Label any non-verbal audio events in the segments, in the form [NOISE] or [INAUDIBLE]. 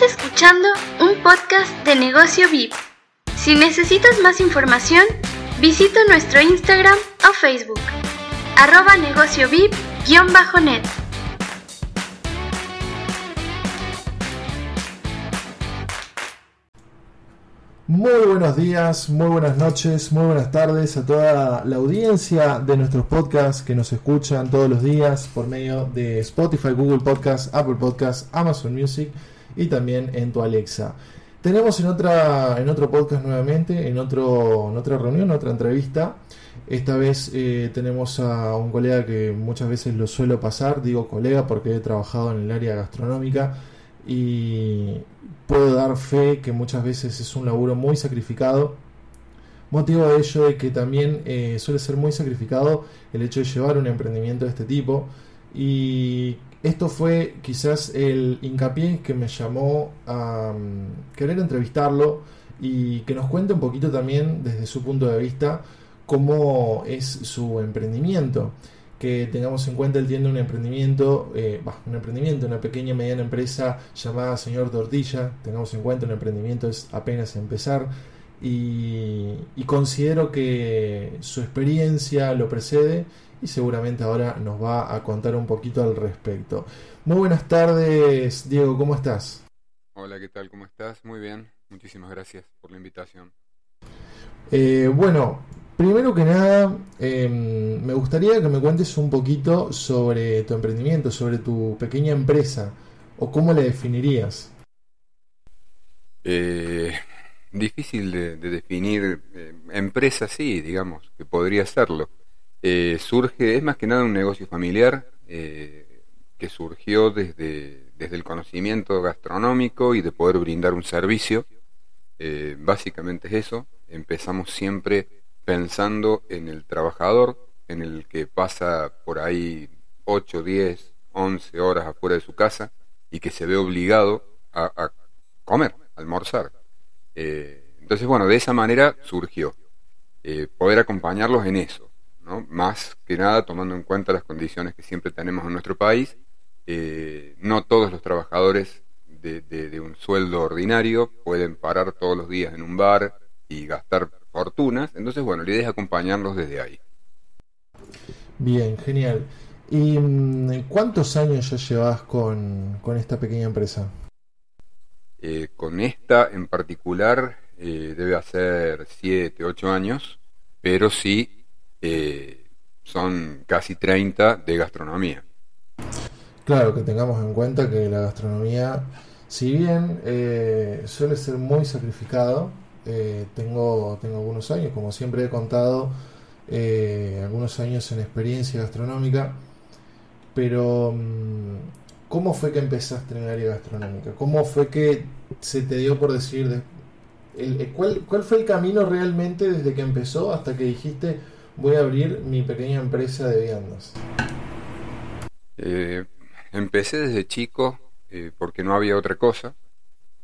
Estás escuchando un podcast de Negocio VIP. Si necesitas más información, visita nuestro Instagram o Facebook, arroba negocio VIP-net. Muy buenos días, muy buenas noches, muy buenas tardes a toda la audiencia de nuestros podcasts que nos escuchan todos los días por medio de Spotify, Google Podcasts, Apple Podcasts, Amazon Music y también en tu Alexa. Tenemos en otra en otro podcast nuevamente, en otro en otra reunión, otra entrevista. Esta vez eh, tenemos a un colega que muchas veces lo suelo pasar, digo colega porque he trabajado en el área gastronómica y puedo dar fe que muchas veces es un laburo muy sacrificado. Motivo de ello es que también eh, suele ser muy sacrificado el hecho de llevar un emprendimiento de este tipo y esto fue quizás el hincapié que me llamó a mm, querer entrevistarlo y que nos cuente un poquito también desde su punto de vista cómo es su emprendimiento. Que tengamos en cuenta, él tiene un emprendimiento, eh, un emprendimiento, una pequeña mediana empresa llamada Señor Tortilla. Tengamos en cuenta, un emprendimiento es apenas empezar. Y, y considero que su experiencia lo precede y seguramente ahora nos va a contar un poquito al respecto. Muy buenas tardes, Diego, ¿cómo estás? Hola, ¿qué tal? ¿Cómo estás? Muy bien, muchísimas gracias por la invitación. Eh, bueno, primero que nada, em, me gustaría que me cuentes un poquito sobre tu emprendimiento, sobre tu pequeña empresa, o cómo la definirías. Eh, difícil de, definir. Eh, empresa sí, digamos, que podría serlo. Eh, surge, es más que nada un negocio familiar eh, que surgió desde, desde el conocimiento gastronómico y de poder brindar un servicio. Básicamente es eso. Empezamos siempre pensando en el trabajador, en el que pasa por ahí 8, 10, 11 horas afuera de su casa y que se ve obligado a, comer, a almorzar. Entonces, bueno, de esa manera surgió. poder acompañarlos en eso más que nada tomando en cuenta las condiciones que siempre tenemos en nuestro país. Eh, no todos los trabajadores de, un sueldo ordinario pueden parar todos los días en un bar y gastar fortunas. Entonces, bueno, la idea es acompañarlos desde ahí. Bien, genial. ¿Y mm, cuántos años ya llevas con, esta pequeña empresa? Eh, con esta en particular eh, debe hacer 7, 8 años, pero sí eh, son casi 30 de gastronomía. Claro, que tengamos en cuenta que la gastronomía, si bien suele ser muy sacrificado, tengo, tengo algunos años, como siempre he contado, algunos años en experiencia gastronómica, pero mm, ¿cómo fue que empezaste en el área gastronómica? ¿Cómo fue que se te dio por decir, ¿cuál, ¿cuál fue el camino realmente desde que empezó hasta que dijiste, voy a abrir mi pequeña empresa de viandas? Eh, empecé desde chico eh, porque no había otra cosa.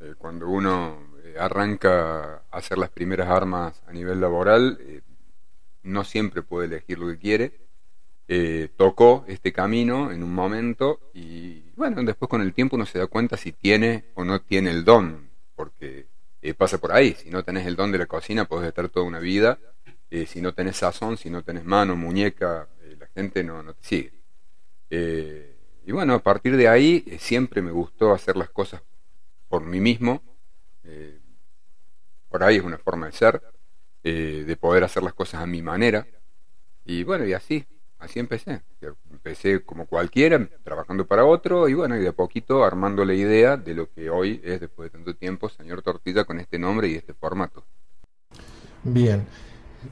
Eh, cuando uno arranca a hacer las primeras armas a nivel laboral, no siempre puede elegir lo que quiere. Tocó este camino en un momento y bueno, después con el tiempo uno se da cuenta si tiene o no tiene el don, porque pasa por ahí, si no tenés el don de la cocina puedes estar toda una vida eh, si no tenés sazón, si no tenés mano, muñeca, eh, la gente no, no te sigue. Eh, y bueno, a partir de ahí siempre me gustó hacer las cosas por mí mismo. por ahí es una forma de ser, de poder hacer las cosas a mi manera. Y bueno, y así, así empecé. Empecé como cualquiera, trabajando para otro, y bueno, y de a poquito armando la idea de lo que hoy es, después de tanto tiempo, Señor Tortilla con este nombre y este formato. Bien.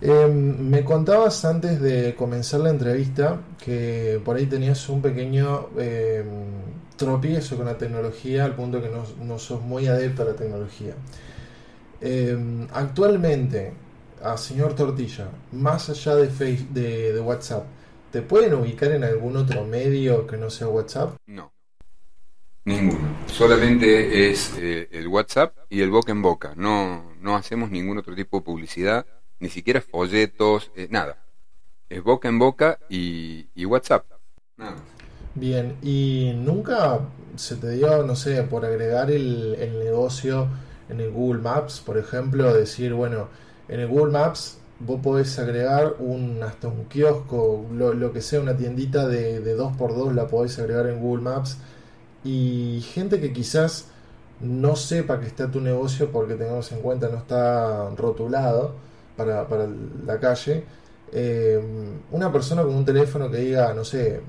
Em, me contabas antes de comenzar la entrevista que por ahí tenías un pequeño em, tropiezo con la tecnología al punto que no, sos muy adepto a la tecnología. Em, actualmente, a señor Tortilla, más allá de, Facebook, de, WhatsApp, ¿te pueden ubicar en algún otro medio que no sea WhatsApp? No. Ninguno. Solamente es eh, el WhatsApp y el boca en boca. No, no hacemos ningún otro tipo de publicidad ni siquiera folletos, eh, nada. Es boca en boca y, WhatsApp. Nada Bien, ¿y nunca se te dio, no sé, por agregar el, el negocio en el Google Maps, por ejemplo, decir, bueno, en el Google Maps vos podés agregar un hasta un kiosco, lo, que sea, una tiendita de, de 2x2 la podés agregar en Google Maps. Y gente que quizás no sepa que está tu negocio porque tengamos en cuenta no está rotulado para, para la calle, eh, una persona con un teléfono que diga, no sé,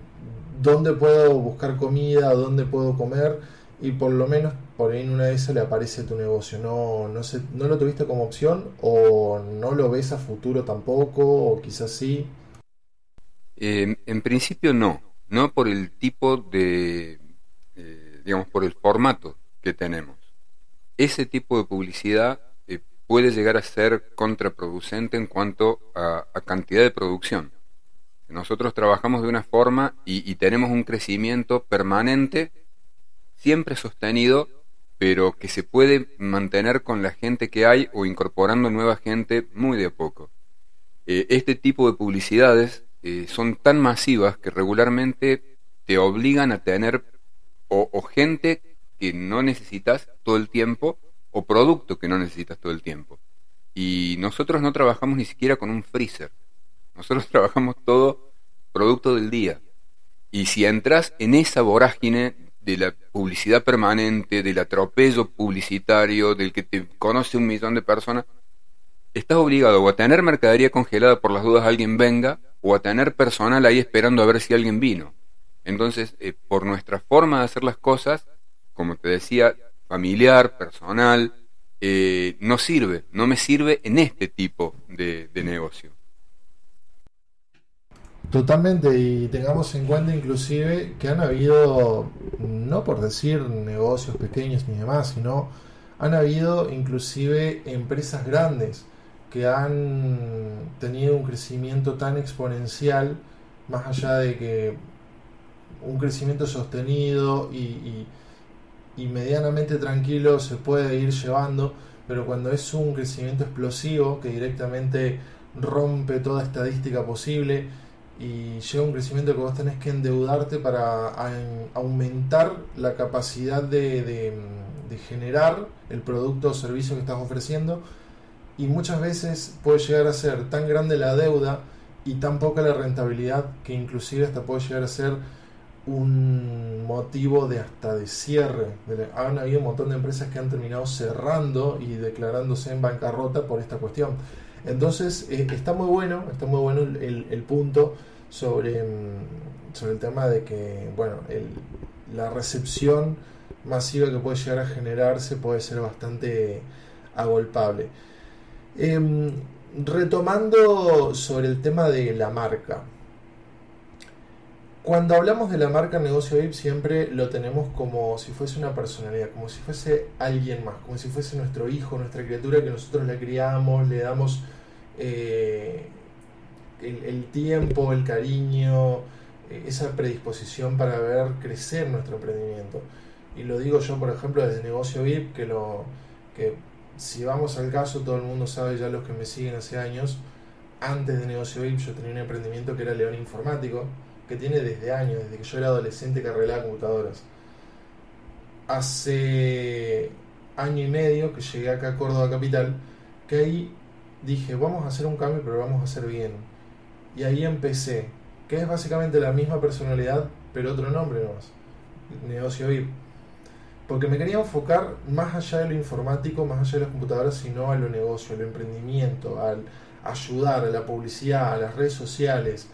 dónde puedo buscar comida, dónde puedo comer y por lo menos por ahí en una de esas le aparece tu negocio. No, no, sé, ¿No lo tuviste como opción o no lo ves a futuro tampoco o quizás sí? en principio no, no por el tipo de, eh, digamos, por el formato que tenemos. Ese tipo de publicidad eh, puede llegar a ser contraproducente en cuanto a cantidad de producción. Nosotros trabajamos de una forma y, tenemos un crecimiento permanente, siempre sostenido, pero que se puede mantener con la gente que hay o incorporando nueva gente muy de a poco. Eh, este tipo de publicidades eh, son tan masivas que regularmente te obligan a tener o, gente que no necesitas todo el tiempo o producto que no necesitas todo el tiempo. Y nosotros no trabajamos ni siquiera con un freezer. Nosotros [LAUGHS] trabajamos todo producto del día. Y si entras en esa vorágine de la publicidad permanente, del atropello publicitario, del que te conoce un millón de personas, estás obligado o a tener mercadería congelada por las dudas alguien venga, o a tener personal ahí esperando a ver si alguien vino. Entonces, eh, por nuestra forma de hacer las cosas, como te decía, familiar, personal, eh, no sirve, no me sirve en este tipo de negocio. Totalmente, y tengamos en cuenta inclusive que han habido, no por decir negocios pequeños ni demás, sino han habido inclusive empresas grandes que han tenido un crecimiento tan exponencial, más allá de que un crecimiento sostenido y, y medianamente tranquilo se puede ir llevando, pero cuando es un crecimiento explosivo que directamente rompe toda estadística posible, y llega un crecimiento que vos tenés que endeudarte para aumentar la capacidad de, generar el producto o servicio que estás ofreciendo y muchas veces puede llegar a ser tan grande la deuda y tan poca la rentabilidad que inclusive hasta puede llegar a ser un motivo de hasta de cierre. Han habido un montón de empresas que han terminado cerrando y declarándose en bancarrota por esta cuestión. Entonces, eh, está muy bueno, está muy bueno el, punto sobre, mm, sobre el tema de que, bueno, la recepción masiva que puede llegar a generarse puede ser bastante agolpable. Em, retomando sobre el tema de la marca. Cuando hablamos de la marca negocio VIP siempre lo tenemos como si fuese una personalidad, como si fuese alguien más, como si fuese nuestro hijo, nuestra criatura que nosotros le criamos, le damos eh, el, tiempo, el cariño, eh, esa predisposición para ver crecer nuestro emprendimiento. Y lo digo yo, por ejemplo, desde Negocio VIP, que, lo, que si vamos al caso, todo el mundo sabe, ya los que me siguen hace años, antes de Negocio VIP yo tenía un emprendimiento que era León Informático, que tiene desde años, desde que yo era adolescente que arreglaba computadoras. Hace año y medio que llegué acá a Córdoba Capital, que ahí dije, vamos a hacer un cambio, pero vamos a hacer bien. Y ahí empecé, que es básicamente la misma personalidad, pero otro nombre nomás, negocio VIP. Porque me quería enfocar más allá de lo informático, más allá de las computadoras, sino a lo negocio, al emprendimiento, al ayudar a la publicidad, a las redes sociales,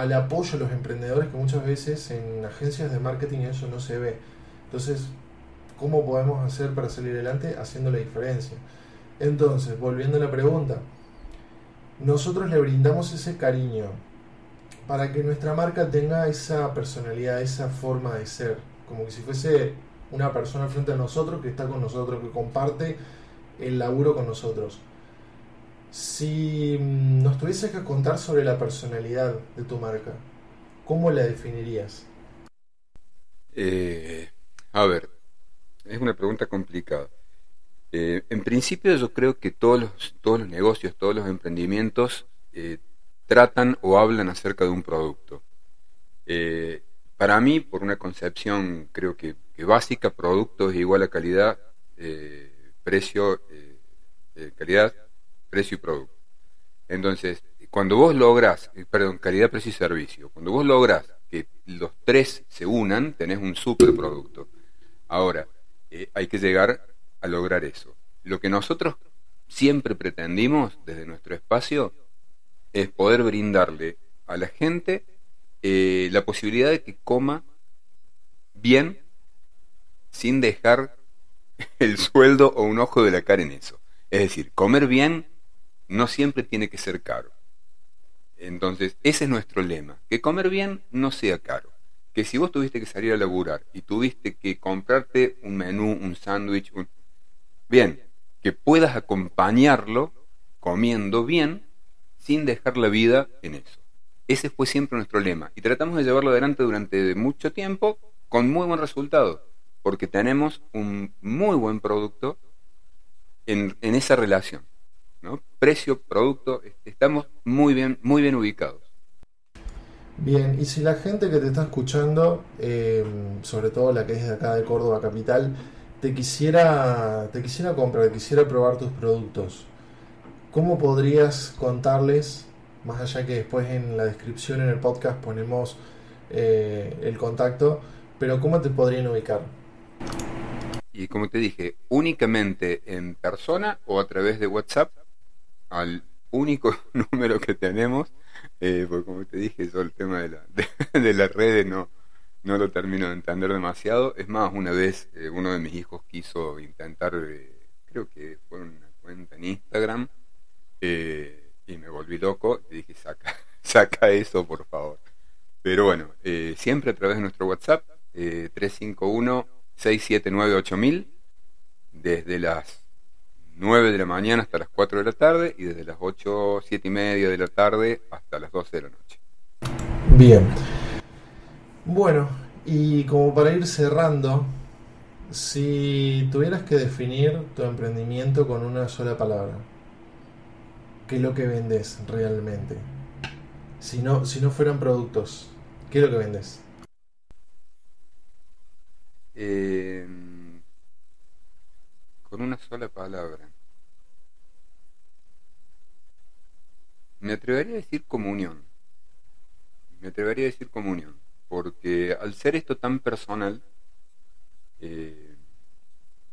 al apoyo a los emprendedores, que muchas veces en agencias de marketing eso no se ve. Entonces, ¿cómo podemos hacer para salir adelante haciendo la diferencia? Entonces, volviendo a la pregunta, nosotros le brindamos ese cariño para que nuestra marca tenga esa personalidad, esa forma de ser, como que si fuese una persona frente a nosotros que está con nosotros, que comparte el laburo con nosotros. Si nos tuvieses que contar sobre la personalidad de tu marca, ¿cómo la definirías? Eh, a ver, es una pregunta complicada. Eh, en principio yo creo que todos los, negocios, todos los emprendimientos eh, tratan o hablan acerca de un producto. Para mí, por una concepción creo que, básica, producto es igual a calidad, precio, calidad, precio y producto. Entonces, cuando vos logras, perdón, calidad, precio y servicio, cuando vos logras que los tres se unan, tenés un superproducto. Ahora, hay que llegar a lograr eso. Lo que nosotros siempre pretendimos desde nuestro espacio es poder brindarle a la gente eh, la posibilidad de que coma bien sin dejar [LAUGHS] el sueldo o un ojo de la cara en eso. Es decir, comer bien no siempre tiene que ser caro. Entonces, ese es nuestro lema, que comer bien no sea caro. Que si vos tuviste que salir a laburar y tuviste que comprarte un menú, un sándwich, un... bien, que puedas acompañarlo comiendo bien sin dejar la vida en eso. Ese fue siempre nuestro lema y tratamos de llevarlo adelante durante mucho tiempo con muy buen resultado, porque tenemos un muy buen producto en, esa relación. ¿No? Precio, producto, estamos muy bien, muy bien ubicados. Bien, y si la gente que te está escuchando, eh, sobre todo la que es de acá de Córdoba Capital, te quisiera, te quisiera comprar, quisiera probar tus productos, ¿cómo podrías contarles más allá que después en la descripción en el podcast ponemos eh, el contacto, pero ¿cómo te podrían ubicar? Y como te dije, únicamente en persona o a través de WhatsApp, al único [LAUGHS] número que tenemos, eh, porque como te dije, yo el tema de, la, [LAUGHS] de, las redes no, no lo termino de entender demasiado. Es más, una vez eh, uno de mis hijos quiso intentar, creo que fue una cuenta en Instagram, eh, y me volví loco y dije, saca, [LAUGHS] saca eso, por favor. Pero bueno, eh, siempre a través de nuestro WhatsApp, eh, 351-679-8000, desde las 9 de la mañana hasta las 4 de la tarde y desde las 8, 7 y media de la tarde hasta las 12 de la noche. Bien. Bueno, y como para ir cerrando, si tuvieras que definir tu emprendimiento con una sola palabra, qué es lo que vendes realmente. Si no, si no fueran productos, ¿qué es lo que vendes? Em, con una sola palabra. Me atrevería a decir comunión. Me atrevería a decir comunión. Porque al ser esto tan personal, eh,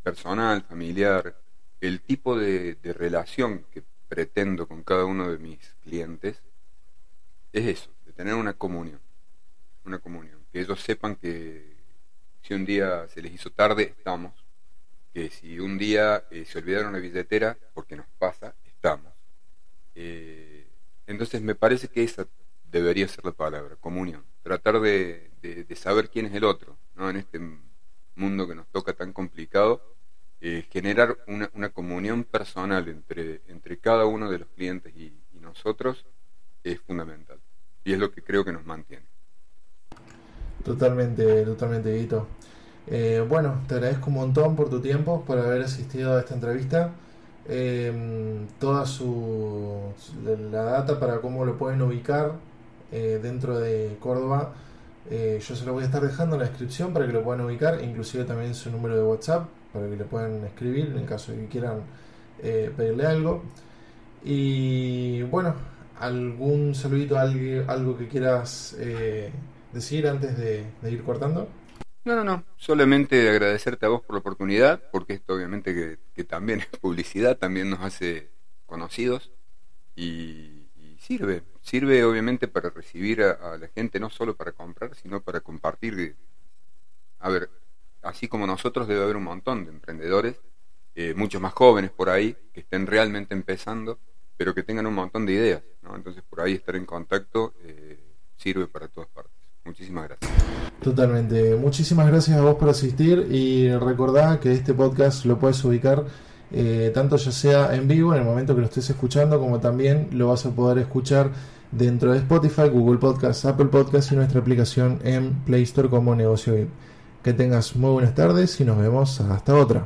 personal, familiar, el tipo de, relación que pretendo con cada uno de mis clientes es eso, de tener una comunión, una comunión, que ellos sepan que si un día se les hizo tarde, estamos, que si un día eh, se olvidaron la billetera, porque nos pasa, estamos. Eh, entonces me parece que esa debería ser la palabra, comunión, tratar de, saber quién es el otro, ¿no? en este mundo que nos toca tan complicado eh, generar una, comunión personal entre, entre cada uno de los clientes y, nosotros es fundamental. Y es lo que creo que nos mantiene. Totalmente, totalmente, Guito. Eh, bueno, te agradezco un montón por tu tiempo, por haber asistido a esta entrevista. Em, toda su la data para cómo lo pueden ubicar eh, dentro de Córdoba yo se lo voy a estar dejando en la descripción para que lo puedan ubicar inclusive también su número de WhatsApp para que le puedan escribir en caso de que quieran eh, pedirle algo. Y bueno, algún saludito, algo, que quieras eh, decir antes de, ir cortando. No, no, no, solamente agradecerte a vos por la oportunidad, porque esto obviamente que, también es publicidad, también nos hace conocidos y, sirve, sirve obviamente para recibir a, la gente, no solo para comprar, sino para compartir. A ver, así como nosotros debe haber un montón de emprendedores, eh, muchos más jóvenes por ahí, que estén realmente empezando, pero que tengan un montón de ideas. Entonces por ahí estar en contacto eh, sirve para todas partes. Muchísimas gracias. Totalmente. Muchísimas gracias a vos por asistir y recordá que este podcast lo puedes ubicar eh, tanto ya sea en vivo en el momento que lo estés escuchando como también lo vas a poder escuchar dentro de Spotify, Google Podcast, Apple Podcast y nuestra aplicación en Play Store como Negocio. Que tengas muy buenas tardes y nos vemos hasta otra.